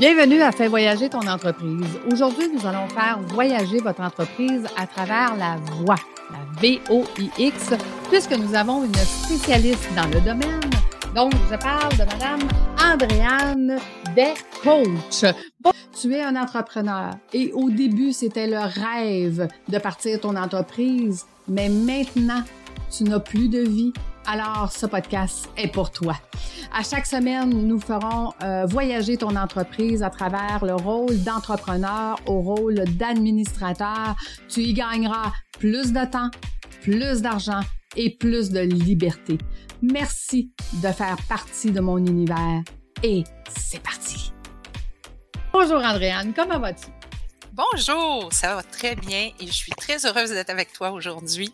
Bienvenue à Fais voyager ton entreprise. Aujourd'hui, nous allons faire voyager votre entreprise à travers la voix, la V-O-I-X, puisque nous avons une spécialiste dans le domaine. Donc, je parle de Madame Andréane Descoach. Bon, tu es un entrepreneur et au début, c'était le rêve de partir ton entreprise, mais maintenant, tu n'as plus de vie alors ce podcast est pour toi. À chaque semaine, nous ferons euh, voyager ton entreprise à travers le rôle d'entrepreneur au rôle d'administrateur. Tu y gagneras plus de temps, plus d'argent et plus de liberté. Merci de faire partie de mon univers et c'est parti. Bonjour Andréane, comment vas-tu? Bonjour, ça va très bien et je suis très heureuse d'être avec toi aujourd'hui.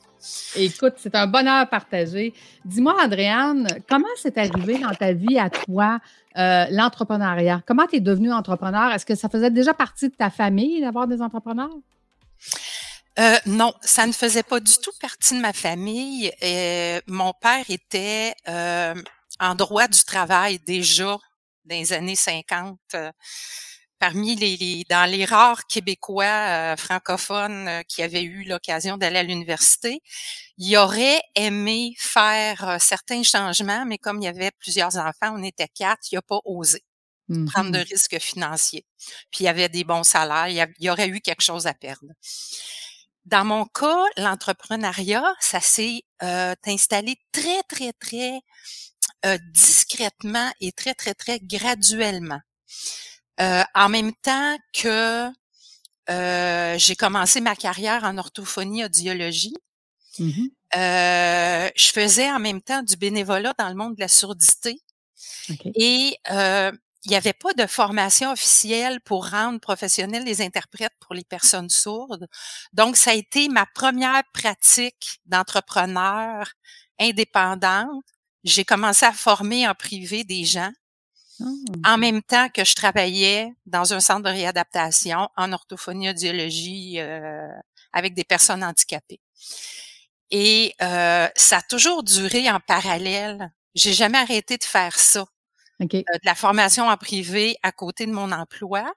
Écoute, c'est un bonheur partagé. Dis-moi, Andréane, comment c'est arrivé dans ta vie à toi, euh, l'entrepreneuriat? Comment tu es devenue entrepreneur? Est-ce que ça faisait déjà partie de ta famille d'avoir des entrepreneurs? Euh, non, ça ne faisait pas du tout partie de ma famille. Et mon père était euh, en droit du travail déjà dans les années 50 parmi les, dans les rares Québécois euh, francophones euh, qui avaient eu l'occasion d'aller à l'université, il aurait aimé faire euh, certains changements, mais comme il y avait plusieurs enfants, on était quatre, il n'a pas osé prendre de mm-hmm. risques financiers. Puis il y avait des bons salaires, il y, aurait eu quelque chose à perdre. Dans mon cas, l'entrepreneuriat, ça s'est installé très, très, très discrètement et très, très, très graduellement. Euh, en même temps que euh, j'ai commencé ma carrière en orthophonie audiologie, mmh euh, je faisais en même temps du bénévolat dans le monde de la surdité. Et il n'y avait pas de formation officielle pour rendre professionnels les interprètes pour les personnes sourdes. Donc, ça a été ma première pratique d'entrepreneur indépendante. J'ai commencé à former en privé des gens. En mmh. même temps que je travaillais dans un centre de réadaptation en orthophonie audiologie euh, avec des personnes handicapées. Et euh, ça a toujours duré en parallèle. J'ai jamais arrêté de faire ça. Euh, de la formation en privé à côté de mon emploi.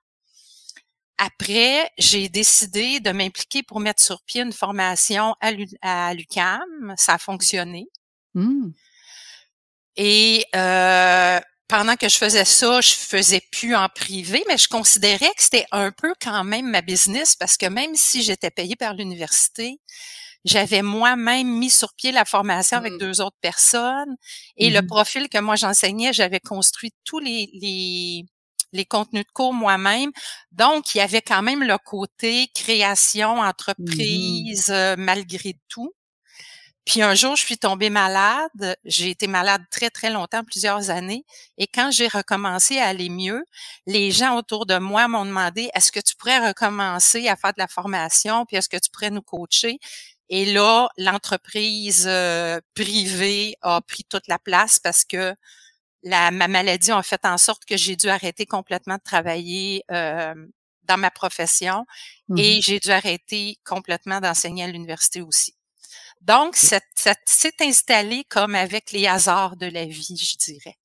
Après, j'ai décidé de m'impliquer pour mettre sur pied une formation à l'UCAM. Ça a fonctionné. Mmh. Et euh, pendant que je faisais ça, je faisais plus en privé, mais je considérais que c'était un peu quand même ma business parce que même si j'étais payée par l'université, j'avais moi-même mis sur pied la formation avec mmh. deux autres personnes et le mmh profil que moi j'enseignais, j'avais construit tous les, les, les contenus de cours moi-même. Donc, il y avait quand même le côté création, mmh entreprise, euh, malgré tout. Puis un jour, je suis tombée malade. J'ai été malade très, très longtemps, plusieurs années. Et quand j'ai recommencé à aller mieux, les gens autour de moi m'ont demandé, est-ce que tu pourrais recommencer à faire de la formation? Puis est-ce que tu pourrais nous coacher? Et là, l'entreprise euh, privée a pris toute la place parce que la, ma maladie a fait en sorte que j'ai dû arrêter complètement de travailler euh, dans ma profession et mmh j'ai dû arrêter complètement d'enseigner à l'université aussi. Donc, ça, s'est installé comme avec les hasards de la vie, je dirais.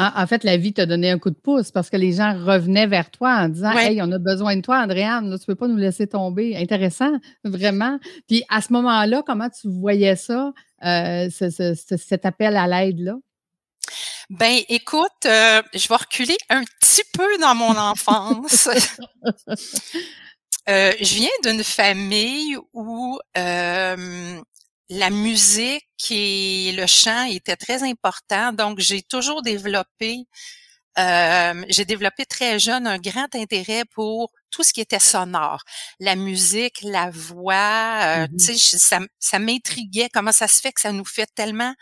En, fait, la vie t'a donné un coup de pouce parce que les gens revenaient vers toi en disant Hey, on a besoin de toi, Andréane, tu peux pas nous laisser tomber. Intéressant, vraiment. Puis à ce moment-là, comment tu voyais ça, euh, cet appel à l'aide-là? Ben, écoute, euh, je vais reculer un petit peu dans mon enfance. Euh, je viens d'une famille où la musique et le chant étaient très importants. Donc, j'ai toujours développé, euh, j'ai développé très jeune un grand intérêt pour tout ce qui était sonore, la musique, la voix. Euh, mmh Tu sais, ça, ça m'intriguait. Comment ça se fait que ça nous fait tellement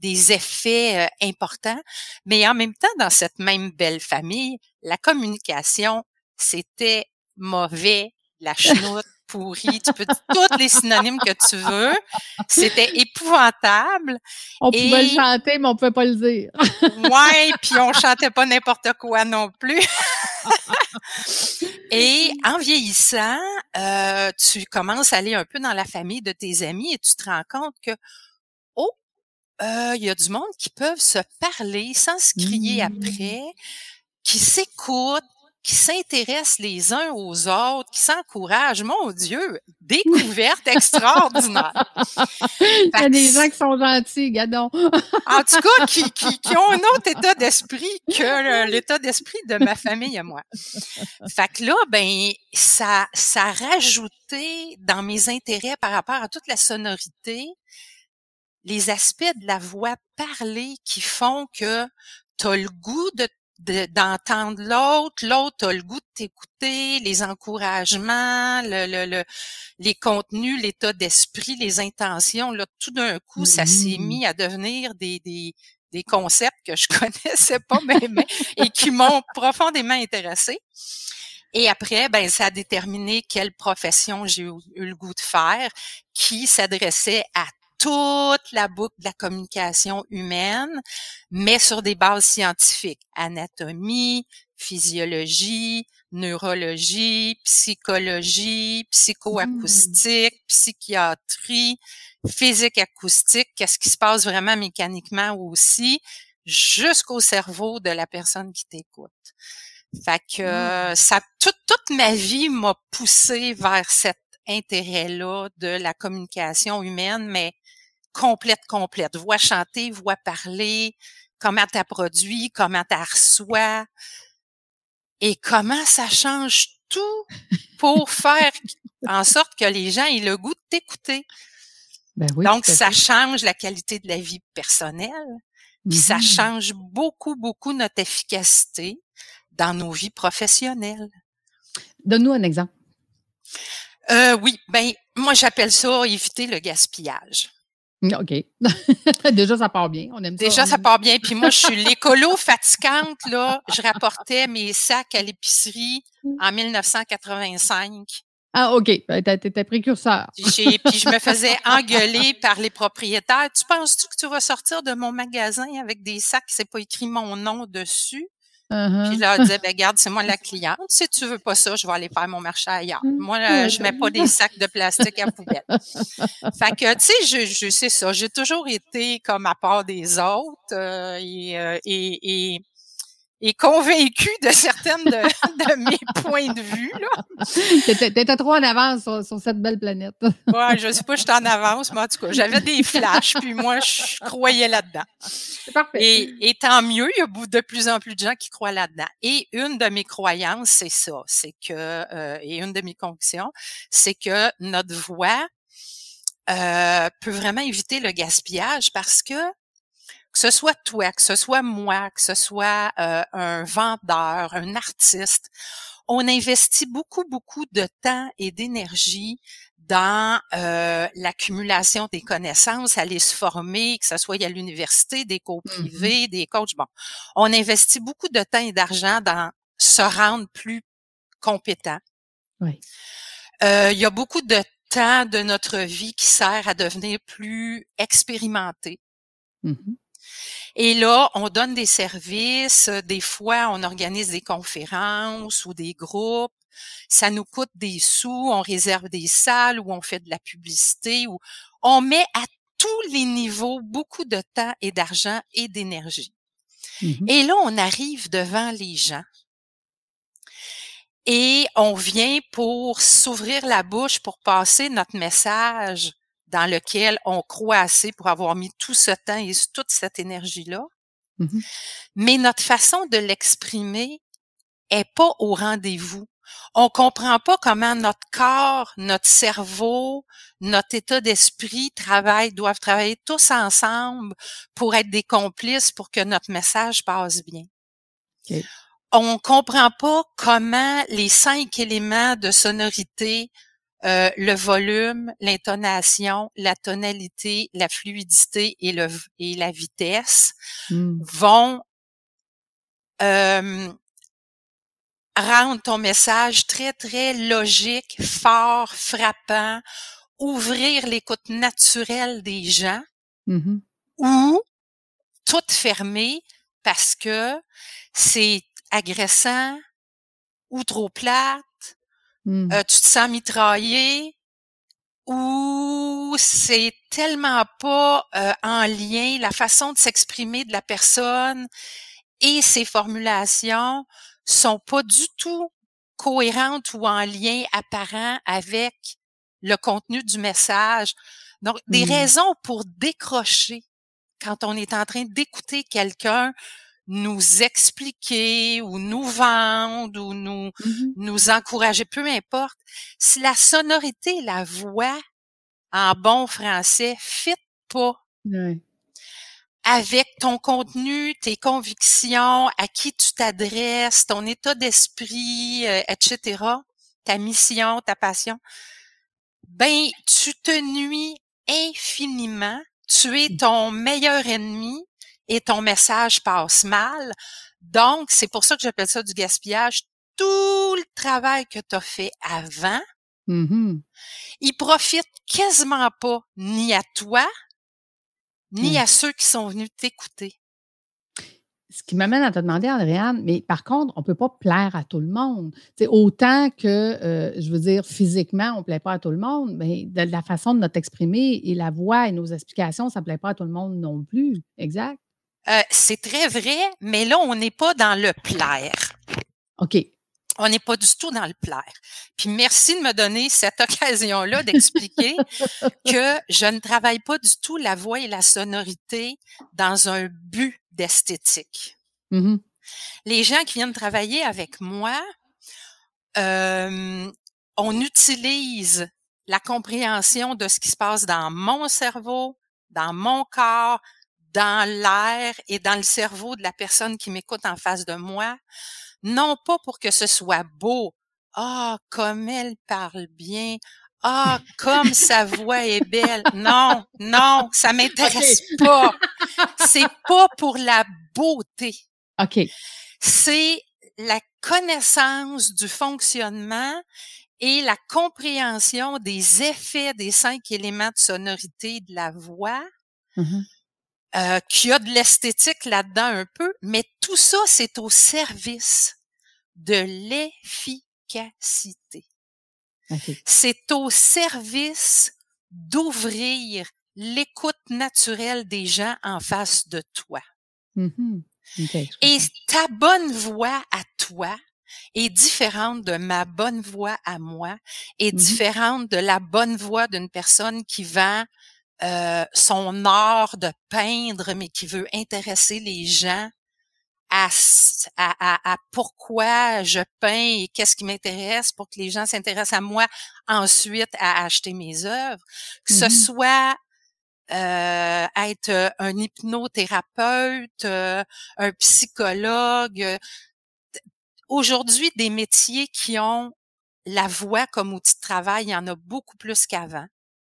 des effets euh, importants, mais en même temps, dans cette même belle famille, la communication, c'était mauvais, la chenoute, pourri, tu peux dire tous les synonymes que tu veux. C'était épouvantable. On pouvait le chanter, mais on pouvait pas le dire. ouais, puis on chantait pas n'importe quoi non plus. et en vieillissant, euh, tu commences à aller un peu dans la famille de tes amis et tu te rends compte que oh, euh, il y a du monde qui peuvent se parler sans se crier mmh. après, qui s'écoutent, qui s'intéressent les uns aux autres, qui s'encouragent. Mon Dieu, découverte extraordinaire. Il y a des gens qui sont gentils, gadon. en tout cas, qui, qui, qui, ont un autre état d'esprit que l'état d'esprit de ma famille et moi. Fait que là, ben, ça, ça a rajouté dans mes intérêts par rapport à toute la sonorité, les aspects de la voix parlée qui font que tu as le goût de d'entendre l'autre, l'autre a le goût de t'écouter, les encouragements, le, le, les contenus, l'état d'esprit, les intentions, là, tout d'un coup, ça s'est mis à devenir des, des, des concepts que je connaissais pas même et qui m'ont profondément intéressé. Et après, ben, ça a déterminé quelle profession j'ai eu le goût de faire, qui s'adressait à toute la boucle de la communication humaine, mais sur des bases scientifiques. Anatomie, physiologie, neurologie, psychologie, psychoacoustique, mmh. psychiatrie, physique acoustique, qu'est-ce qui se passe vraiment mécaniquement aussi, jusqu'au cerveau de la personne qui t'écoute. Fait que mmh. ça, toute, toute ma vie m'a poussé vers cet intérêt-là de la communication humaine, mais complète, complète. Voix chantée, voix parlée, comment tu produit, comment tu reçois et comment ça change tout pour faire en sorte que les gens aient le goût de t'écouter. Ben Donc, ça change la qualité de la vie personnelle, puis ça mm-hmm. change beaucoup, beaucoup notre efficacité dans nos vies professionnelles. Donne-nous un exemple. Euh, oui, ben moi j'appelle ça éviter le gaspillage. OK. Déjà, ça part bien. On aime Déjà, ça, part bien. Puis moi, je suis l'écolo fatigante, là. Je rapportais mes sacs à l'épicerie en 1985. Ah, OK. Ben, t'étais précurseur. puis je me faisais engueuler par les propriétaires. Tu penses-tu que tu vas sortir de mon magasin avec des sacs, c'est pas écrit mon nom dessus? Uh-huh. Puis là, elle disait, ben, garde, c'est moi la cliente. Si tu veux pas ça, je vais aller faire mon marché ailleurs. Mmh. Moi, là, je mets pas des sacs de plastique à poubelle. fait que, tu sais, je, je sais ça. J'ai toujours été comme à part des autres euh, et, euh, et, et convaincu de certaines de, de, mes points de vue. T'étais trop en avance sur, sur, cette belle planète. ouais, je sais pas, j'étais en avance, mais en tout cas, j'avais des flashs, puis moi, je croyais là-dedans. Et, tant mieux, il y a de plus en plus de gens qui croient là-dedans. Et une de mes croyances, c'est ça, c'est que, euh, et une de mes convictions, c'est que notre voix euh, peut vraiment éviter le gaspillage parce que que ce soit toi, que ce soit moi, que ce soit euh, un vendeur, un artiste, on investit beaucoup, beaucoup de temps et d'énergie dans euh, l'accumulation des connaissances, aller se former, que ce soit à l'université, des cours mmh privés, des coachs. Bon, on investit beaucoup de temps et d'argent dans se rendre plus compétent. Oui. Euh, il y a beaucoup de temps de notre vie qui sert à devenir plus expérimenté. Mmh et là, on donne des services. Des fois, on organise des conférences ou des groupes. Ça nous coûte des sous. On réserve des salles où on fait de la publicité. Où on met à tous les niveaux beaucoup de temps et d'argent et d'énergie. Mmh et là, on arrive devant les gens. Et on vient pour s'ouvrir la bouche pour passer notre message dans lequel on croit assez pour avoir mis tout ce temps et toute cette énergie-là. Mmh Mais notre façon de l'exprimer est pas au rendez-vous. On comprend pas comment notre corps, notre cerveau, notre état d'esprit travaillent, doivent travailler tous ensemble pour être des complices pour que notre message passe bien. Okay. On comprend pas comment les cinq éléments de sonorité euh, le volume, l'intonation, la tonalité, la fluidité et, le, et la vitesse mmh. vont euh, rendre ton message très, très logique, fort, frappant, ouvrir l'écoute naturelle des gens mmh ou tout fermer parce que c'est agressant ou trop plate Mmh. Euh, tu te sens mitraillé ou c'est tellement pas euh, en lien la façon de s'exprimer de la personne et ses formulations sont pas du tout cohérentes ou en lien apparent avec le contenu du message. Donc, des mmh. raisons pour décrocher quand on est en train d'écouter quelqu'un nous expliquer ou nous vendre ou nous, mmh nous encourager, peu importe. Si la sonorité, la voix, en bon français, fit pas avec ton contenu, tes convictions, à qui tu t'adresses, ton état d'esprit, euh, etc., ta mission, ta passion, ben, tu te nuis infiniment. Tu es mmh. ton meilleur ennemi et ton message passe mal. Donc, c'est pour ça que j'appelle ça du gaspillage. Tout le travail que tu as fait avant, mmh il profite quasiment pas ni à toi, ni à ceux qui sont venus t'écouter. Ce qui m'amène à te demander, Andréane, mais par contre, on ne peut pas plaire à tout le monde. C'est autant que, euh, je veux dire, physiquement, on ne plaît pas à tout le monde, mais de la façon de notre exprimer et la voix et nos explications, ça ne plaît pas à tout le monde non plus. Exact? Euh, c'est très vrai, mais là, on n'est pas dans le plaire. OK on n'est pas du tout dans le plaire. Puis merci de me donner cette occasion-là d'expliquer que je ne travaille pas du tout la voix et la sonorité dans un but d'esthétique. Mm-hmm. Les gens qui viennent travailler avec moi, euh, on utilise la compréhension de ce qui se passe dans mon cerveau, dans mon corps, dans l'air et dans le cerveau de la personne qui m'écoute en face de moi non pas pour que ce soit beau. Ah, comme elle parle bien. Ah, comme sa voix est belle. Non, non, ça m'intéresse pas. C'est pas pour la beauté. OK. C'est la connaissance du fonctionnement et la compréhension des effets des cinq éléments de sonorité de la voix. Mm-hmm. Euh, qui a de l'esthétique là-dedans un peu, mais tout ça, c'est au service de l'efficacité. C'est au service d'ouvrir l'écoute naturelle des gens en face de toi. Mm-hmm. Et ta bonne voix à toi est différente de ma bonne voix à moi, est mm-hmm. différente de la bonne voix d'une personne qui vend euh, son art de peindre, mais qui veut intéresser les gens à, à, à, pourquoi je peins et qu'est-ce qui m'intéresse pour que les gens s'intéressent à moi ensuite à acheter mes œuvres. Que ce mmh soit euh, être un hypnothérapeute, euh, un psychologue. Aujourd'hui, des métiers qui ont la voix comme outil de travail, il y en a beaucoup plus qu'avant.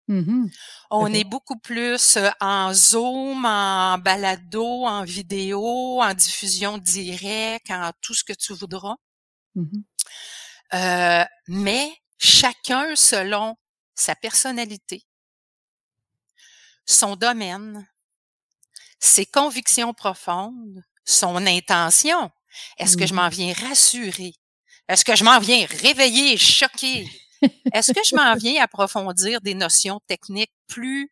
Mmh On est beaucoup plus en Zoom, en balado, en vidéo, en diffusion directe, en tout ce que tu voudras. Mmh euh, mais chacun selon sa personnalité, son domaine, ses convictions profondes, son intention. Est-ce que je mmh m'en viens rassurer? Est-ce que je m'en viens réveiller, choquer? Est-ce que je m'en viens approfondir des notions techniques plus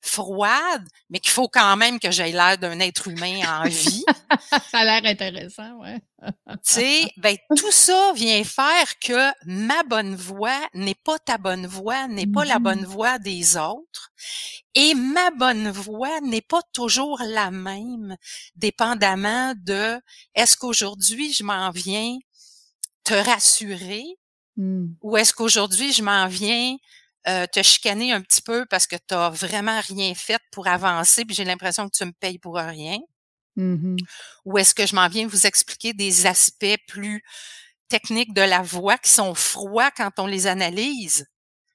froides, mais qu'il faut quand même que j'aie l'air d'un être humain en vie? ça a l'air intéressant, ouais. tu sais, ben, tout ça vient faire que ma bonne voix n'est pas ta bonne voix, n'est pas la bonne mm-hmm. voix des autres. Et ma bonne voix n'est pas toujours la même, dépendamment de est-ce qu'aujourd'hui je m'en viens te rassurer Mmh. Ou est-ce qu'aujourd'hui, je m'en viens euh, te chicaner un petit peu parce que tu n'as vraiment rien fait pour avancer, puis j'ai l'impression que tu me payes pour rien? Mmh Ou est-ce que je m'en viens vous expliquer des aspects plus techniques de la voix qui sont froids quand on les analyse,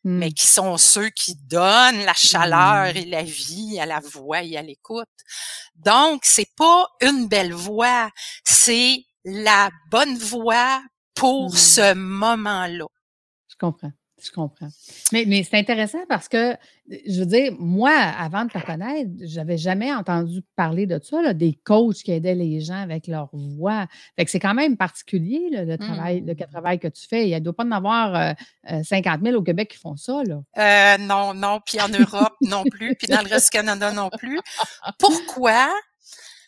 mais mmh. qui sont ceux qui donnent la chaleur et la vie à la voix et à l'écoute? Donc, c'est pas une belle voix, c'est la bonne voix pour mmh. ce moment-là. Je comprends. Je comprends. Mais, mais c'est intéressant parce que, je veux dire, moi, avant de te connaître, j'avais jamais entendu parler de ça, des coachs qui aidaient les gens avec leur voix. Fait que c'est quand même particulier, le, travail, le mmh. travail que tu fais. Il ne doit pas en avoir 50 euh, 000 au Québec qui font ça, là. Euh, non, non, puis en Europe non plus, puis dans le reste du Canada non plus. Pourquoi?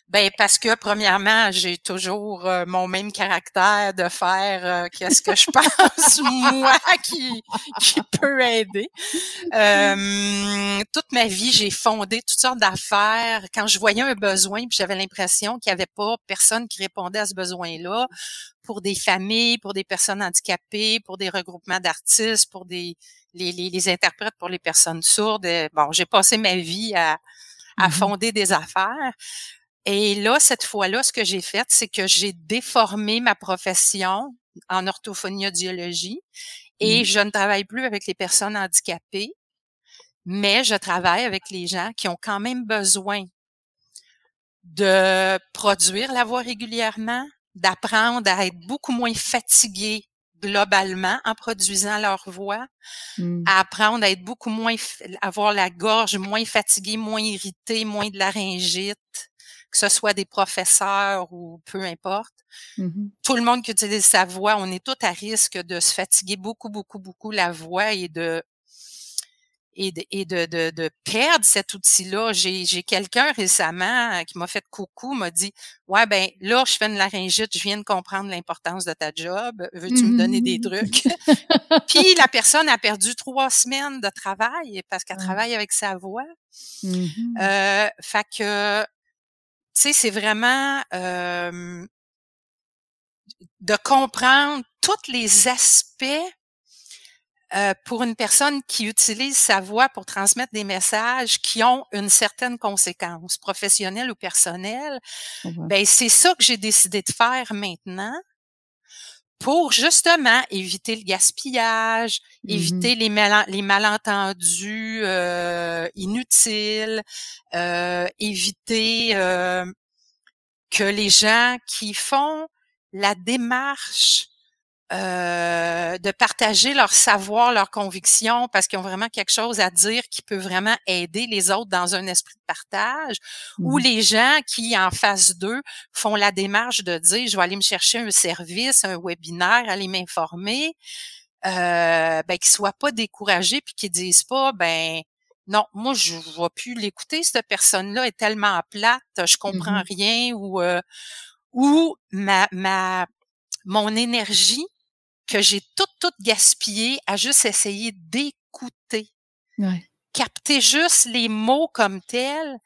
Ben parce que premièrement, j'ai toujours euh, mon même caractère de faire euh, qu'est-ce que je pense moi qui qui peut aider. Euh, toute ma vie, j'ai fondé toutes sortes d'affaires. Quand je voyais un besoin, puis j'avais l'impression qu'il n'y avait pas personne qui répondait à ce besoin-là, pour des familles, pour des personnes handicapées, pour des regroupements d'artistes, pour des les, les, les, interprètes, pour les personnes sourdes. Bon, j'ai passé ma vie à à mmh fonder des affaires. Et là, cette fois-là, ce que j'ai fait, c'est que j'ai déformé ma profession en orthophonie audiologie et mmh. je ne travaille plus avec les personnes handicapées, mais je travaille avec les gens qui ont quand même besoin de produire la voix régulièrement, d'apprendre à être beaucoup moins fatigués globalement en produisant leur voix, mmh. à apprendre à être beaucoup moins, avoir la gorge moins fatiguée, moins irritée, moins de laryngite, que ce soit des professeurs ou peu importe. Mmh Tout le monde qui utilise sa voix, on est tout à risque de se fatiguer beaucoup, beaucoup, beaucoup la voix et de et de, et de, de, de perdre cet outil-là. J'ai, j'ai quelqu'un récemment euh, qui m'a fait coucou, m'a dit Ouais, ben là, je fais une laryngite, je viens de comprendre l'importance de ta job. Veux-tu me donner des trucs? Puis la personne a perdu trois semaines de travail parce qu'elle travaille avec sa voix. Mmh euh, fait que, sais, c'est vraiment euh, de comprendre tous les aspects euh, pour une personne qui utilise sa voix pour transmettre des messages qui ont une certaine conséquence, professionnelle ou personnelle, ben c'est ça que j'ai décidé de faire maintenant pour justement éviter le gaspillage, mmh éviter les, les malentendus euh, inutiles, euh, éviter que les gens qui font la démarche euh, de partager leur savoir, leurs convictions, parce qu'ils ont vraiment quelque chose à dire qui peut vraiment aider les autres dans un esprit de partage, ou mmh les gens qui, en face d'eux, font la démarche de dire, je vais aller me chercher un service, un webinaire, aller m'informer, euh, ben, qu'ils soient pas découragés, puis qu'ils disent pas, ben, non, moi, je ne vais plus l'écouter, cette personne-là est tellement plate, je comprends mmh rien, ou, euh, ou ma, ma, mon énergie que j'ai tout, tout gaspillé à juste essayer d'écouter. Capter juste les mots comme tels.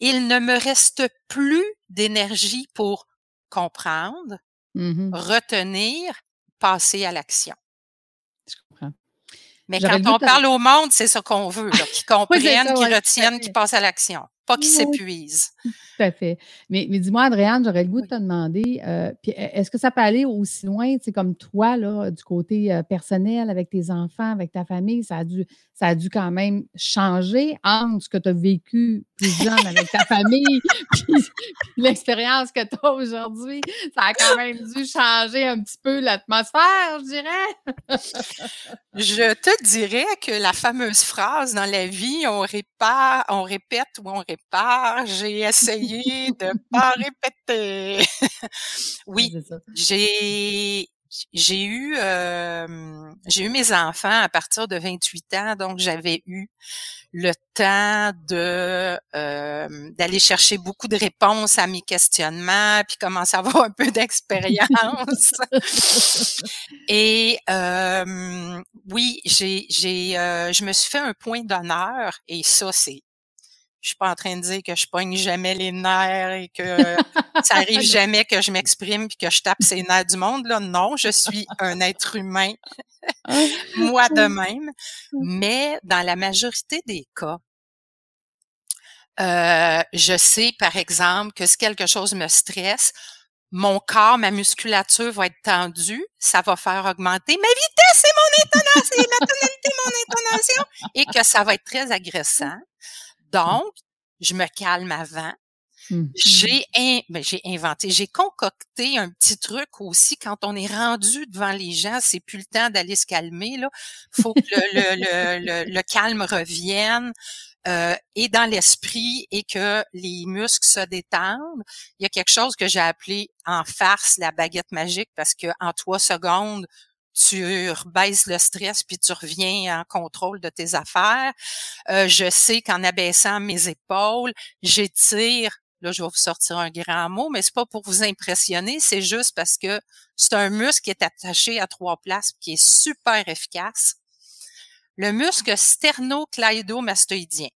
Il ne me reste plus d'énergie pour comprendre, mmh retenir, passer à l'action. Je comprends. Mais quand on parle au monde, c'est ce qu'on veut, qu'ils comprennent, qu'ils retiennent, qu'ils passent à l'action, pas qu'ils s'épuisent. Tout à fait. Mais, mais dis-moi, Adrienne, j'aurais le goût de te demander, euh, e, est-ce que ça peut aller aussi loin, tu sais, comme toi, là, du côté euh, personnel, avec tes enfants, avec ta famille, ça a dû, ça a dû quand même changer entre ce que tu as vécu plus jeune avec ta famille, puis, l'expérience que tu as aujourd'hui. Ça a quand même dû changer un petit peu l'atmosphère, je dirais. je te dirais que la fameuse phrase dans la vie, on répare, on répète ou on j'ai essayé de pas répéter. oui, j'ai j'ai eu j'ai eu mes enfants à partir de 28 ans, donc j'avais eu le temps de d'aller chercher beaucoup de réponses à mes questionnements, puis commencer à avoir un peu d'expérience. et oui, j'ai j'ai je me suis fait un point d'honneur et ça c'est je suis pas en train de dire que je pogne jamais les nerfs et que ça arrive jamais que je m'exprime puis que je tape ces nerfs du monde. Là, non, je suis un être humain, moi de même. Mais dans la majorité des cas, euh, je sais, par exemple, que si quelque chose me stresse, mon corps, ma musculature va être tendue, ça va faire augmenter ma vitesse et mon intonation, ma tonalité, mon intonation, et que ça va être très agressant. Donc, je me calme avant. Mmh. J'ai ben, j'ai inventé, j'ai concocté un petit truc aussi quand on est rendu devant les gens, c'est plus le temps d'aller se calmer là. Faut que le, le, le, calme revienne. Euh, et dans l'esprit et que les muscles se détendent. Il y a quelque chose que j'ai appelé en farce la baguette magique parce que en trois secondes, tu baisses le stress puis tu reviens en contrôle de tes affaires. Euh, je sais qu'en abaissant mes épaules, j'étire là, je vais vous sortir un grand mot, mais c'est pas pour vous impressionner, c'est juste parce que c'est un muscle qui est attaché à trois places, qui est super efficace. Le muscle sternocleidomastoïdien.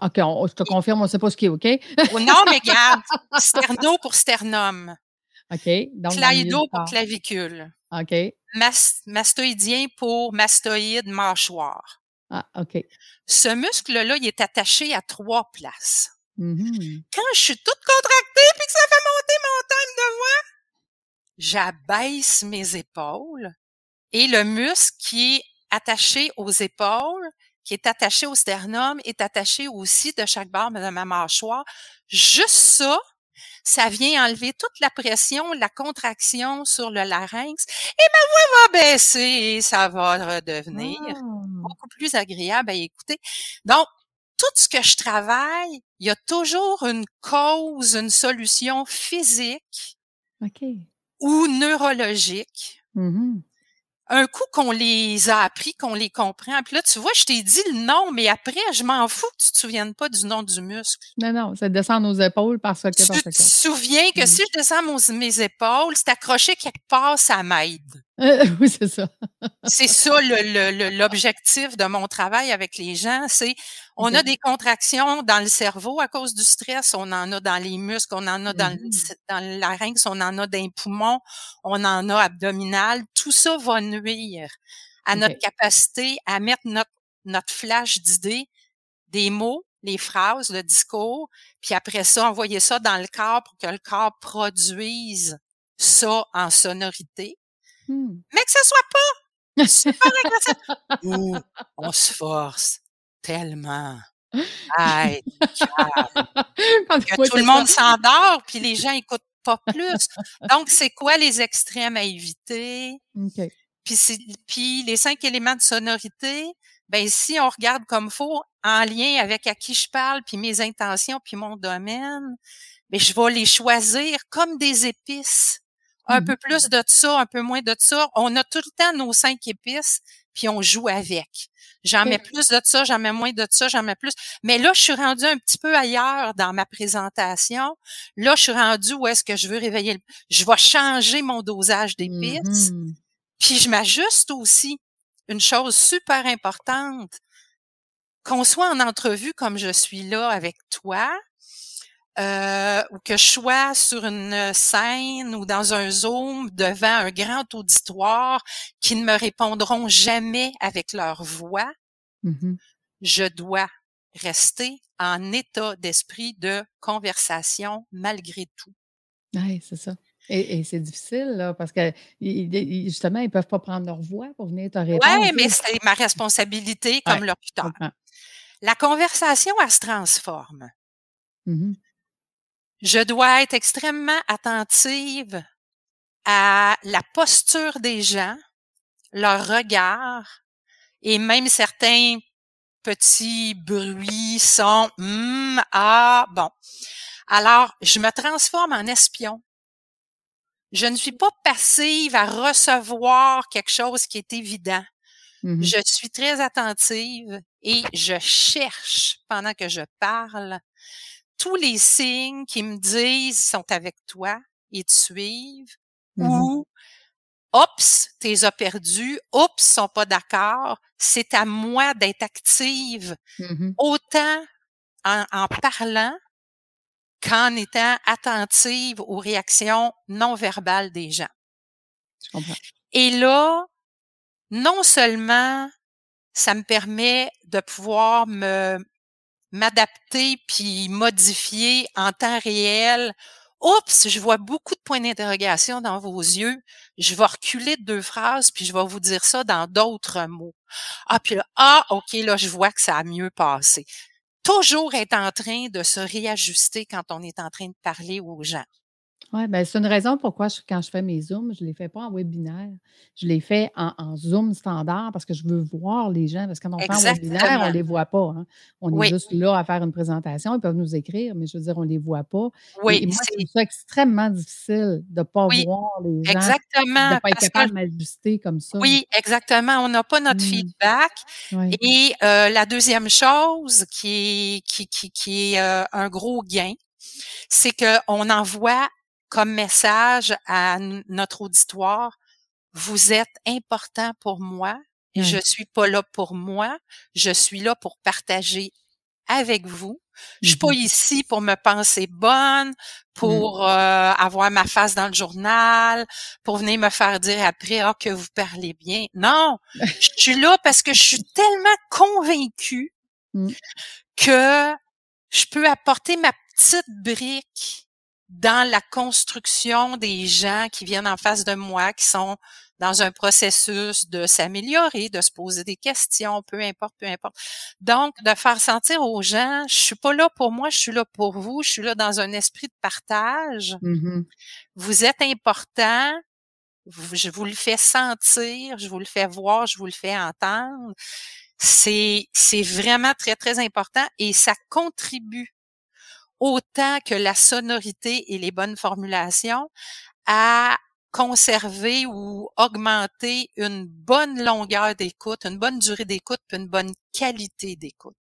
OK, je te confirme, on ne sait pas ce qui est, OK? Oh, non, mais garde, sterno pour sternum. OK. Donc, pour clavicule. OK. Mastoïdien pour mastoïde mâchoire. Ah, OK. Ce muscle-là, il est attaché à trois places. Mm-hmm. Quand je suis toute contractée puis que ça fait monter mon time de voix, j'abaisse mes épaules et le muscle qui est attaché aux épaules, qui est attaché au sternum, est attaché aussi de chaque barre de ma mâchoire. Juste ça, ça vient enlever toute la pression, la contraction sur le larynx et ma voix va baisser et ça va redevenir ah. beaucoup plus agréable à écouter. Donc, tout ce que je travaille, il y a toujours une cause, une solution physique ou neurologique. Mm-hmm un coup qu'on les a appris, qu'on les comprend, puis là, tu vois, je t'ai dit le nom, mais après, je m'en fous que tu te souviennes pas du nom du muscle. Non, non, ça descend nos épaules parce que... Tu te souviens que mm. si je descends mes épaules, c'est accroché quelque part, ça m'aide. oui, c'est ça. c'est ça l'objectif de mon travail avec les gens, c'est on a des contractions dans le cerveau à cause du stress, on en a dans les muscles, on en a dans, le, dans le larynx, on en a dans les poumons, on en a abdominal. Tout ça va nuire à notre capacité à mettre notre, notre flash d'idées, des mots, les phrases, le discours, puis après ça, envoyer ça dans le corps pour que le corps produise ça en sonorité. Hmm. Mais que ce soit pas super agressif. on se force tellement Aïe, que tout le monde s'endort, puis les gens écoutent pas plus. Donc, c'est quoi les extrêmes à éviter? Puis, puis les cinq éléments de sonorité, ben si on regarde comme faut, en lien avec à qui je parle, puis mes intentions, puis mon domaine, ben je vais les choisir comme des épices. Un mmh peu plus de ça, un peu moins de ça. On a tout le temps nos cinq épices, puis on joue avec. J'en mets plus de ça, j'en mets moins de ça, j'en mets plus. Mais là, je suis rendue un petit peu ailleurs dans ma présentation. Là, je suis rendue où est-ce que je veux réveiller le... Je vais changer mon dosage d'épices. Mmh puis je m'ajuste aussi. Une chose super importante, qu'on soit en entrevue comme je suis là avec toi, euh, ou que je sois sur une scène ou dans un Zoom devant un grand auditoire qui ne me répondront jamais avec leur voix, mmh je dois rester en état d'esprit de conversation malgré tout. Oui, c'est ça. Et, c'est difficile, là, parce que justement, ils ne peuvent pas prendre leur voix pour venir te répondre. Oui, mais c'est ma responsabilité comme ouais, locuteur. La conversation, elle se transforme. Mmh je dois être extrêmement attentive à la posture des gens, leur regard et même certains petits bruits, sons, hum, ah, bon. Alors, je me transforme en espion. Je ne suis pas passive à recevoir quelque chose qui est évident. Mmh je suis très attentive et je cherche pendant que je parle tous les signes qui me disent sont avec toi, ils te suivent, mmh ou Oups, t'es as perdu. Oups, sont pas d'accord. C'est à moi d'être active, mmh autant en, en parlant qu'en étant attentive aux réactions non verbales des gens. Et là, non seulement ça me permet de pouvoir me m'adapter puis modifier en temps réel. Oups, je vois beaucoup de points d'interrogation dans vos yeux. Je vais reculer de deux phrases puis je vais vous dire ça dans d'autres mots. Ah, puis là, ah, OK, là, je vois que ça a mieux passé. Toujours être en train de se réajuster quand on est en train de parler aux gens. Oui, ben c'est une raison pourquoi quand je fais mes Zooms, je ne les fais pas en webinaire. Je les fais en, Zoom standard parce que je veux voir les gens. Parce que quand on fait en webinaire, on ne les voit pas. Hein. On est juste là à faire une présentation. Ils peuvent nous écrire, mais je veux dire, on ne les voit pas. Oui, moi, c'est ça extrêmement difficile de ne pas voir les gens. Exactement. De ne pas être capable de m'ajuster comme ça. Oui, exactement. On n'a pas notre mmh. feedback. Et euh, la deuxième chose qui est, qui, qui, qui est euh, un gros gain, c'est qu'on envoie comme message à notre auditoire, vous êtes important pour moi, et je suis pas là pour moi, je suis là pour partager avec vous. Je suis pas mm-hmm. ici pour me penser bonne, mm. pour euh, avoir ma face dans le journal, pour venir me faire dire après ah, que vous parlez bien. Non, je suis là parce que je suis tellement convaincue mm. que je peux apporter ma petite brique dans la construction des gens qui viennent en face de moi, qui sont dans un processus de s'améliorer, de se poser des questions, peu importe, peu importe. Donc, de faire sentir aux gens, je suis pas là pour moi, je suis là pour vous, je suis là dans un esprit de partage. Mm-hmm. Vous êtes important, je vous le fais sentir, je vous le fais voir, je vous le fais entendre. C'est, c'est vraiment très, très important et ça contribue autant que la sonorité et les bonnes formulations à conserver ou augmenter une bonne longueur d'écoute, une bonne durée d'écoute, une bonne qualité d'écoute.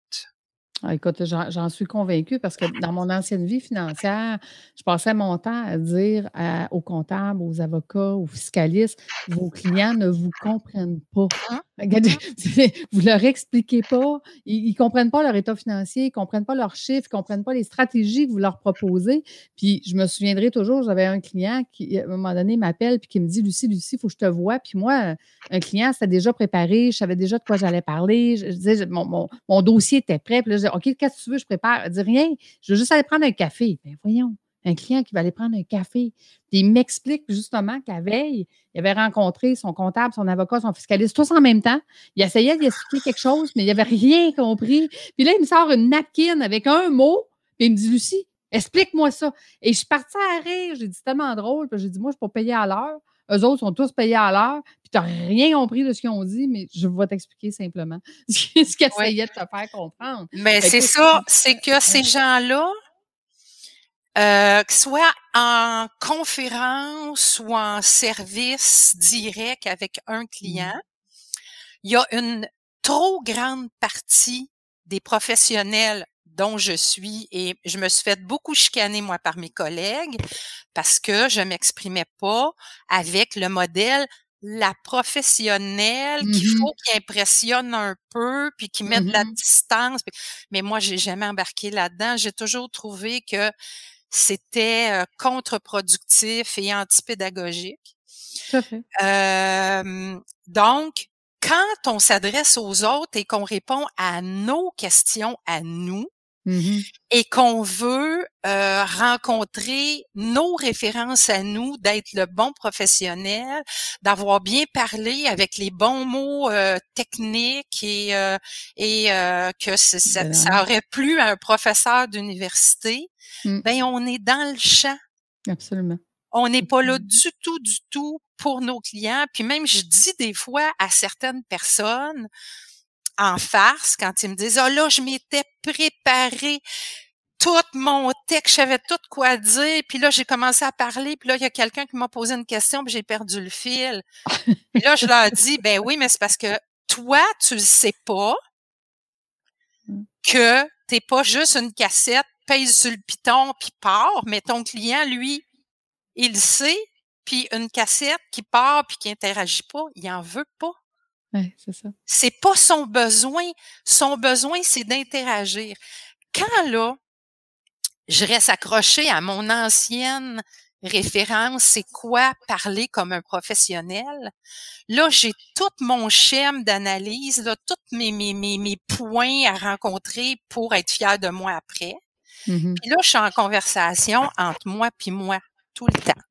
Ah, écoute, j'en suis convaincue parce que dans mon ancienne vie financière, je passais mon temps à dire aux comptables, aux avocats, aux fiscalistes, vos clients ne vous comprennent pas. Hein? vous leur expliquez pas, ils, ne comprennent pas leur état financier, ils comprennent pas leurs chiffres, ils comprennent pas les stratégies que vous leur proposez. Puis je me souviendrai toujours, j'avais un client qui, à un moment donné, m'appelle puis qui me dit Lucie, Lucie, il faut que je te vois. Puis moi, un client, c'était déjà préparé, je savais déjà de quoi j'allais parler. Je, disais, mon, dossier était prêt. Puis là, OK, qu'est-ce que tu veux, je prépare. Elle dit rien, je veux juste aller prendre un café. Ben voyons un client qui va aller prendre un café. Puis il m'explique justement qu'à veille, il avait rencontré son comptable, son avocat, son fiscaliste, tous en même temps. Il essayait d'expliquer quelque chose, mais il n'avait rien compris. Puis là, il me sort une napkin avec un mot, puis il me dit Lucie, explique-moi ça. Et je suis partie à rire. J'ai dit tellement drôle. Puis j'ai dit Moi, je suis pas payée à l'heure. Eux autres sont tous payés à l'heure, puis tu n'as rien compris de ce qu'ils ont dit, mais je vais t'expliquer simplement ce qu'ils essayaient de te faire comprendre. Mais c'est ça, c'est que ces gens-là, euh, que soit en conférence ou en service direct avec un mmh. client, il y a une trop grande partie des professionnels dont je suis et je me suis fait beaucoup chicaner moi par mes collègues parce que je m'exprimais pas avec le modèle la professionnelle qu'il mmh faut qu'il impressionne un peu puis qui met de la mmh distance mais moi j'ai jamais embarqué là-dedans j'ai toujours trouvé que c'était contre-productif et antipédagogique. Fait. donc, quand on s'adresse aux autres et qu'on répond à nos questions à nous, mmh et qu'on veut rencontrer nos références à nous, d'être le bon professionnel, d'avoir bien parlé avec les bons mots techniques et, et que ça, ça, aurait plu à un professeur d'université, mmh. ben on est dans le champ. Absolument. On n'est pas là du tout, du tout pour nos clients. Puis même, je dis des fois à certaines personnes, en farce quand ils me disent oh là je m'étais préparé tout mon texte, je savais tout quoi dire, puis là j'ai commencé à parler, puis là il y a quelqu'un qui m'a posé une question, puis j'ai perdu le fil. puis là je leur dis ben oui, mais c'est parce que toi tu le sais pas mmh. que t'es pas juste une cassette, pèse sur le piton puis part, mais ton client lui il sait, puis une cassette qui part puis qui interagit pas, il en veut pas c'est ça. C'est pas son besoin. Son besoin, c'est d'interagir. Quand là, je reste accroché à mon ancienne référence, c'est quoi parler comme un professionnel? Là, j'ai tout mon schéma d'analyse, là, tous mes, mes, mes, points à rencontrer pour être fier de moi après. Mmh puis là, je suis en conversation entre moi puis moi tout le temps.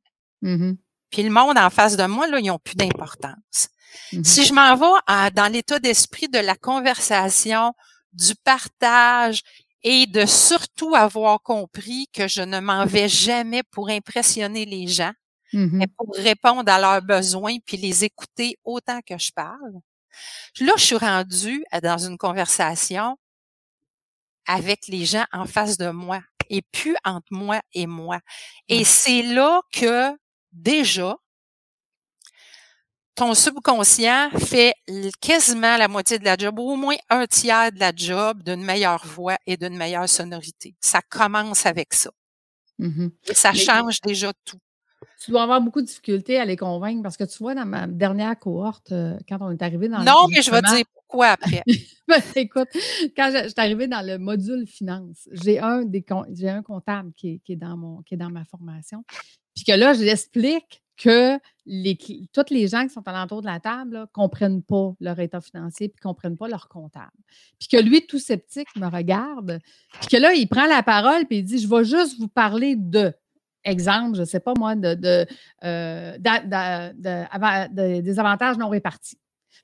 Mmh puis le monde en face de moi, là, ils n'ont plus d'importance. Mmh si je m'en vais dans l'état d'esprit de la conversation, du partage et de surtout avoir compris que je ne m'en vais jamais pour impressionner les gens, mmh mais pour répondre à leurs besoins puis les écouter autant que je parle. Là, je suis rendue dans une conversation avec les gens en face de moi et plus entre moi et moi. Et mmh. c'est là que déjà, ton subconscient fait quasiment la moitié de la job, ou au moins un tiers de la job d'une meilleure voix et d'une meilleure sonorité. Ça commence avec ça. Mmh Et ça change déjà tout. Tu dois avoir beaucoup de difficultés à les convaincre parce que tu vois, dans ma dernière cohorte, euh, quand on est arrivé dans Non, mais je vais te dire pourquoi après. Ben, écoute, quand je, suis arrivée dans le module finance, j'ai un des j'ai un comptable qui est, dans mon qui est dans ma formation. Puis que là, je l'explique que les, toutes les gens qui sont alentour de la table ne comprennent pas leur état financier puis ne comprennent pas leur comptable. Puis que lui, tout sceptique, me regarde. Puis que là, il prend la parole puis il dit Je vais juste vous parler de. Exemple, je ne sais pas moi, de, de, euh, des avantages non répartis.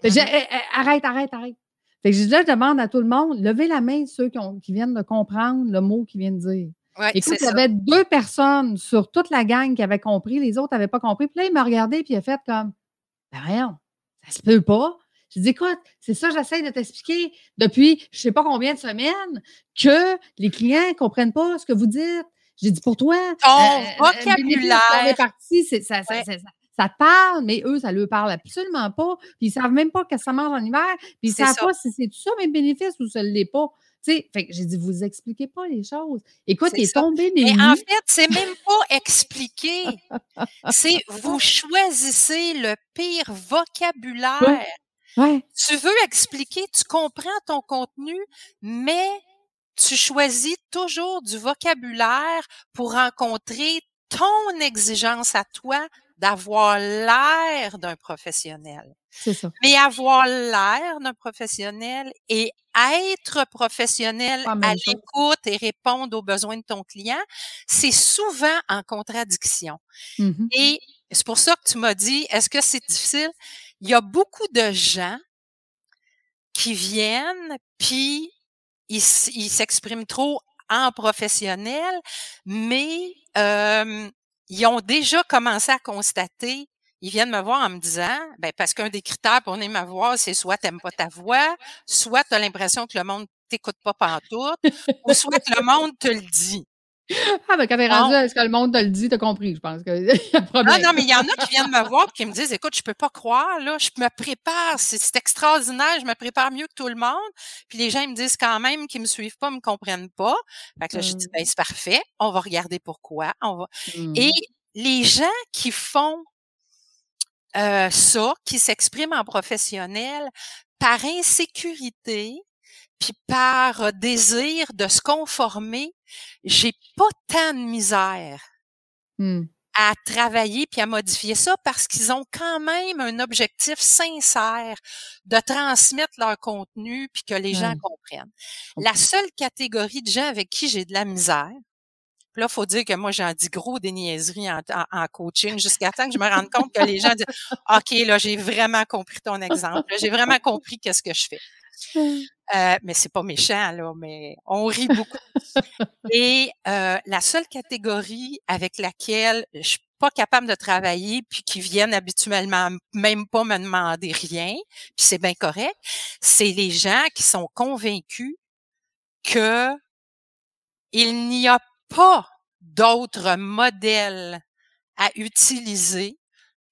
Mm-hmm. Eh, eh, arrête, arrête, arrête. Fait que je, là, je demande à tout le monde, levez la main ceux qui, qui viennent de comprendre le mot qu'il vient de dire. Écoute, il y avait deux personnes sur toute la gang qui avaient compris, les autres n'avaient pas compris. Puis là, il m'a regardé puis il a fait comme Ben rien, ça se peut pas. Je dis, écoute, c'est ça, j'essaie de t'expliquer depuis je ne sais pas combien de semaines que les clients ne comprennent pas ce que vous dites. J'ai dit, pour toi, ton euh, vocabulaire. ça, ça, ça, ça, te parle, mais eux, ça ne leur parle absolument pas. Puis ils ne savent même pas que ça mange en hiver. Puis ils ne savent pas si c'est tout ça mes bénéfices ou ça ne l'est pas. Tu sais, fait que j'ai dit, vous expliquez pas les choses. Écoute, il est tombé des Mais en fait, c'est même pas expliquer. c'est vous choisissez le pire vocabulaire. Tu veux expliquer, tu comprends ton contenu, mais tu choisis toujours du vocabulaire pour rencontrer ton exigence à toi d'avoir l'air d'un professionnel. C'est ça. Mais avoir l'air d'un professionnel et être professionnel à l'écoute et répondre aux besoins de ton client, c'est souvent en contradiction. Mmh et c'est pour ça que tu m'as dit, est-ce que c'est difficile? Il y a beaucoup de gens qui viennent, puis ils s'expriment trop en professionnel, mais ils ont déjà commencé à constater ils viennent me voir en me disant, ben parce qu'un des critères pour venir me voir, c'est soit tu n'aimes pas ta voix, soit tu as l'impression que le monde t'écoute pas pantoute, ou soit que le monde te le dit. Ah, ben quand t'es rendu, est-ce que le monde te le dit, t'as compris, je pense qu'il y a un problème. Non, non, mais il y en a qui viennent me voir et qui me disent, écoute, je peux pas croire, là, je me prépare, c'est extraordinaire, je me prépare mieux que tout le monde. Puis les gens, ils me disent quand même qu'ils me suivent pas, me comprennent pas. Fait que là, je dis, mmh. ben c'est parfait, on va regarder pourquoi. On va... Et mmh. les gens qui font euh, ça, qui s'exprime en professionnel par insécurité, puis par euh, désir de se conformer, j'ai pas tant de misère mmh. à travailler puis à modifier ça parce qu'ils ont quand même un objectif sincère de transmettre leur contenu puis que les gens comprennent. La seule catégorie de gens avec qui j'ai de la misère, là, il faut dire que moi, j'en dis gros des niaiseries en, coaching jusqu'à temps que je me rende compte que les gens disent OK, là, j'ai vraiment compris ton exemple. J'ai vraiment compris qu'est-ce que je fais. Euh, mais c'est pas méchant, là, mais on rit beaucoup. Et euh, la seule catégorie avec laquelle je suis pas capable de travailler, puis qui viennent habituellement même pas me demander rien, puis c'est bien correct, c'est les gens qui sont convaincus que il n'y a pas d'autres modèles à utiliser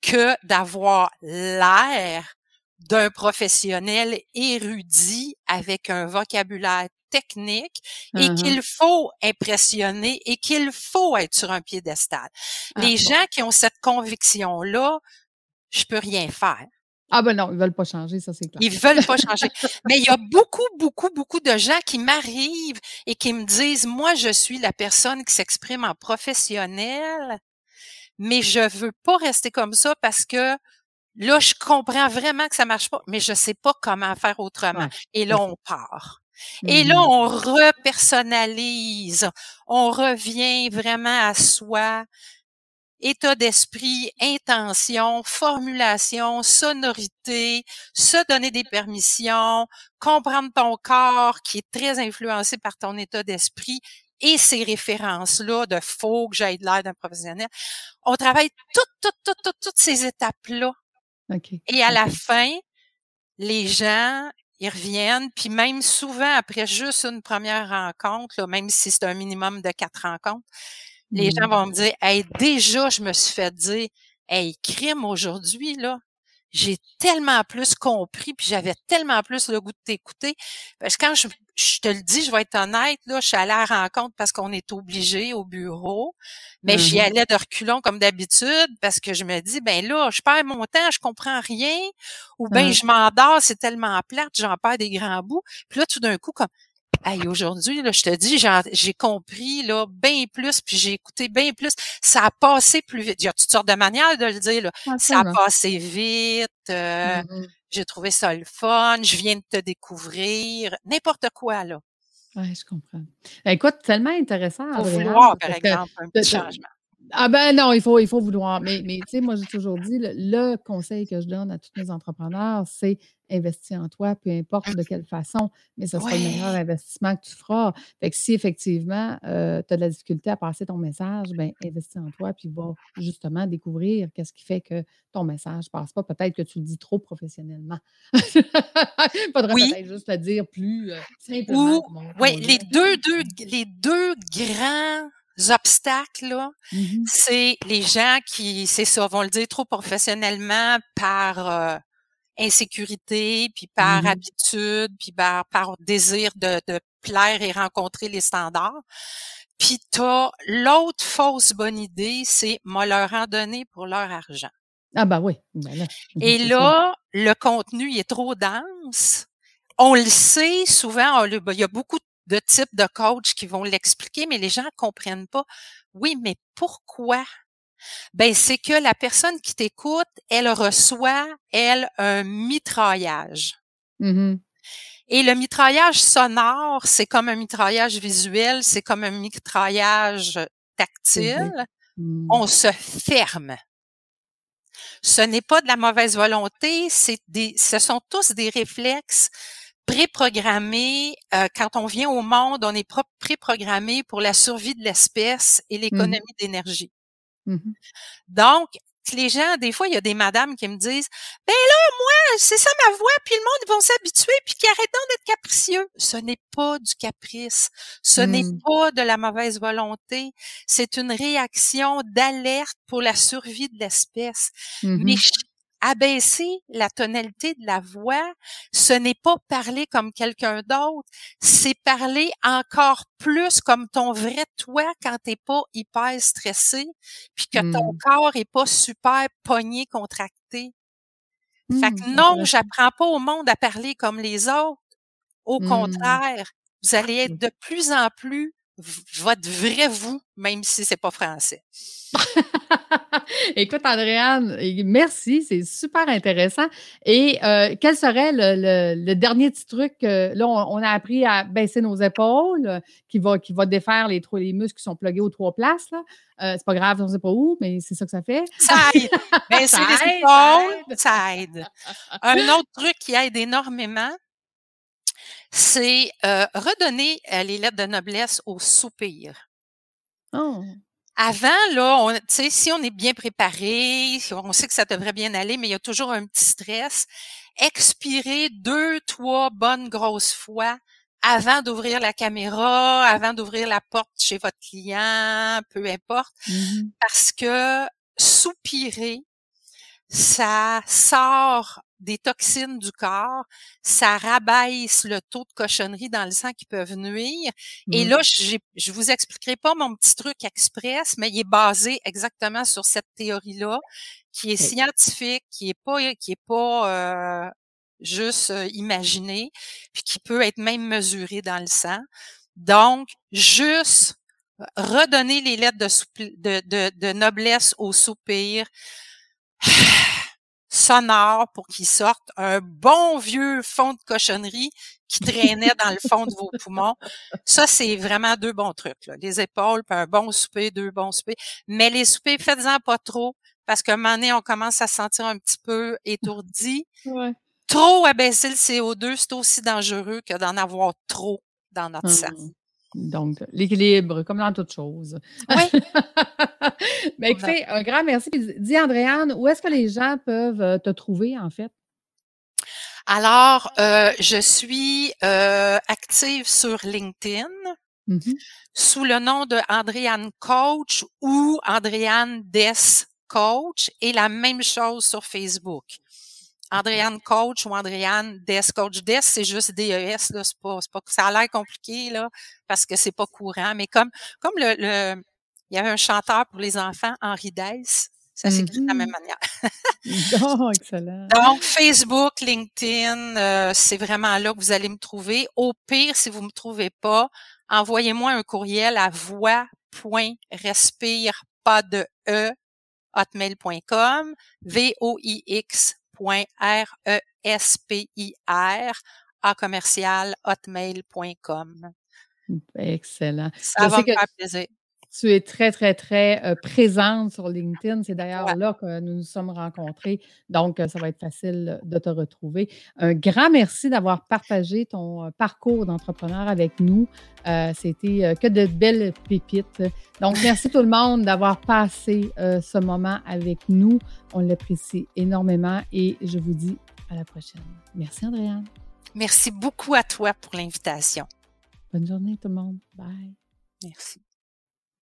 que d'avoir l'air d'un professionnel érudit avec un vocabulaire technique et mmh qu'il faut impressionner et qu'il faut être sur un piédestal. Ah Les gens qui ont cette conviction-là, je peux rien faire. Ah ben non, ils veulent pas changer, ça c'est clair. Ils veulent pas changer. Mais il y a beaucoup, beaucoup, beaucoup de gens qui m'arrivent et qui me disent, moi, je suis la personne qui s'exprime en professionnel, mais je veux pas rester comme ça parce que là, je comprends vraiment que ça marche pas, mais je sais pas comment faire autrement. Et là, on part. Et là, mmh on repersonnalise, on revient vraiment à soi état d'esprit, intention, formulation, sonorité, se donner des permissions, comprendre ton corps qui est très influencé par ton état d'esprit et ces références-là de faut que j'aille de l'air d'un professionnel. On travaille toutes, toutes, toutes, toutes, toutes ces étapes-là. Et à la fin, les gens, ils reviennent, puis même souvent après juste une première rencontre, même si c'est un minimum de quatre rencontres, les gens mmh. vont me dire, hey, déjà, je me suis fait dire, hey, crime aujourd'hui, là, j'ai tellement plus compris, puis j'avais tellement plus le goût de t'écouter. Parce que quand je, te le dis, je vais être honnête, là, je suis allée à la rencontre parce qu'on est obligé au bureau, mais j'y mm-hmm. allais de reculons comme d'habitude parce que je me dis, ben là, je perds mon temps, je comprends rien, ou ben je m'endors, c'est tellement plate, j'en perds des grands bouts. Puis là, tout d'un coup, comme Hey, aujourd'hui, là, je te dis, j'ai compris là bien plus, puis j'ai écouté bien plus. Ça a passé plus vite. Il y a toutes sortes de manières de le dire. Là. Ça a passé vite. Euh, mm-hmm. J'ai trouvé ça le fun. Je viens de te découvrir. N'importe quoi, là. Oui, je comprends. Écoute, tellement intéressant. Faut vouloir, par exemple, un petit changement. Ah ben non, il faut, il faut vouloir. Mais, mais tu sais, moi, j'ai toujours dit, le, conseil que je donne à tous mes entrepreneurs, c'est investir en toi, peu importe de quelle façon, mais ce sera le meilleur investissement que tu feras. Fait que si effectivement, euh, tu as de la difficulté à passer ton message, ben investis en toi, puis va justement découvrir qu'est-ce qui fait que ton message ne passe pas. Peut-être que tu le dis trop professionnellement. Il faudrait peut-être juste le dire plus euh, simplement. Oui, les deux, deux, les deux grands obstacles, mmh c'est les gens qui, c'est ça, vont le dire trop professionnellement par euh, insécurité, puis par mmh habitude, puis par, par désir de, de, plaire et rencontrer les standards. Puis t'as l'autre fausse bonne idée, c'est moi leur en donner pour leur argent. Ah ben oui. Ben et là, le contenu il est trop dense. On le sait souvent, il y a beaucoup de de types de coachs qui vont l'expliquer, mais les gens ne comprennent pas. Oui, mais pourquoi? Ben, c'est que la personne qui t'écoute, elle reçoit, elle, un mitraillage. Mmh Et le mitraillage sonore, c'est comme un mitraillage visuel, c'est comme un mitraillage tactile. Mmh. On se ferme. Ce n'est pas de la mauvaise volonté, c'est des, ce sont tous des réflexes préprogrammé, euh, quand on vient au monde, on est préprogrammé pour la survie de l'espèce et mmh l'économie d'énergie. Mmh Donc, les gens, des fois, il y a des madames qui me disent, ben là, moi, c'est ça ma voix, puis le monde, ils vont s'habituer, puis qu'ils arrêtent d'être capricieux. Ce n'est pas du caprice. Ce n'est mmh. pas de la mauvaise volonté. C'est une réaction d'alerte pour la survie de l'espèce. Mais abaisser la tonalité de la voix, ce n'est pas parler comme quelqu'un d'autre, c'est parler encore plus comme ton vrai toi quand t'es pas hyper stressé, puis que ton mmh. corps est pas super pogné, contracté. fait que mmh, non, j'apprends pas au monde à parler comme les autres. Au mmh. contraire, vous allez être de plus en plus votre vrai vous, même si c'est pas français. Écoute, Andréane, merci, c'est super intéressant. Et euh, quel serait le, dernier petit truc? là, on, a appris à baisser nos épaules, qui va, qui va défaire les, les muscles qui sont plugués aux trois places. Là? Euh, c'est pas grave, on ne sait pas où, mais c'est ça que ça fait. Ça aide. Baisser les épaules, ça aide. Un autre truc qui aide énormément, c'est euh, redonner les lettres de noblesse au soupir. Oh. Avant, là, on, si on est bien préparé, on sait que ça devrait bien aller, mais il y a toujours un petit stress. Expirer deux, trois bonnes grosses fois avant d'ouvrir la caméra, avant d'ouvrir la porte chez votre client, peu importe, mmh parce que soupirer, ça sort des toxines du corps, ça rabaisse le taux de cochonnerie dans le sang qui peuvent nuire. Et mmh. là, je vous expliquerai pas mon petit truc express, mais il est basé exactement sur cette théorie-là, qui est scientifique, qui est pas, qui est pas euh, juste euh, imaginé, puis qui peut être même mesuré dans le sang. Donc, juste redonner les lettres de, de, de, de noblesse au soupir sonore pour qu'il sorte un bon vieux fond de cochonnerie qui traînait dans le fond de vos poumons. Ça, c'est vraiment deux bons trucs. Là. Les épaules, puis un bon souper, deux bons soupers. Mais les soupers, faites-en pas trop, parce qu'à un moment donné, on commence à se sentir un petit peu étourdi. Trop abaisser le CO2, c'est aussi dangereux que d'en avoir trop dans notre sang. Donc, l'équilibre, comme dans toute chose. Oui. Mais écoutez, un grand merci. Dis, Andréane, où est-ce que les gens peuvent euh, te trouver, en fait? Alors, euh, je suis euh, active sur LinkedIn mmh sous le nom de Andréane Coach ou Andréane Des Coach et la même chose sur Facebook. Andréane Coach ou Andréane Des Coach Des, c'est juste DES, là, c'est pas, c'est pas, ça a l'air compliqué, là, parce que c'est pas courant, mais comme, comme le, le, il y avait un chanteur pour les enfants, Henri Dess, ça s'écrit de la même manière. oh, excellent. Donc, Facebook, LinkedIn, euh, c'est vraiment là que vous allez me trouver. Au pire, si vous me trouvez pas, envoyez-moi un courriel à voix.respire, pas de E, hotmail.com, V-O-I-X.R-E-S-P-I-R, à commercial hotmail.com. Excellent. Ça va me faire plaisir. Tu es très, très, très euh, présente sur LinkedIn. C'est d'ailleurs là que nous nous sommes rencontrés. Donc, euh, ça va être facile de te retrouver. Un grand merci d'avoir partagé ton euh, parcours d'entrepreneur avec nous. C'était que de belles pépites. Donc, merci tout le monde d'avoir passé ce moment avec nous. On l'apprécie énormément et je vous dis à la prochaine. Merci, Andréane. Merci beaucoup à toi pour l'invitation. Bonne journée, tout le monde. Bye. Merci.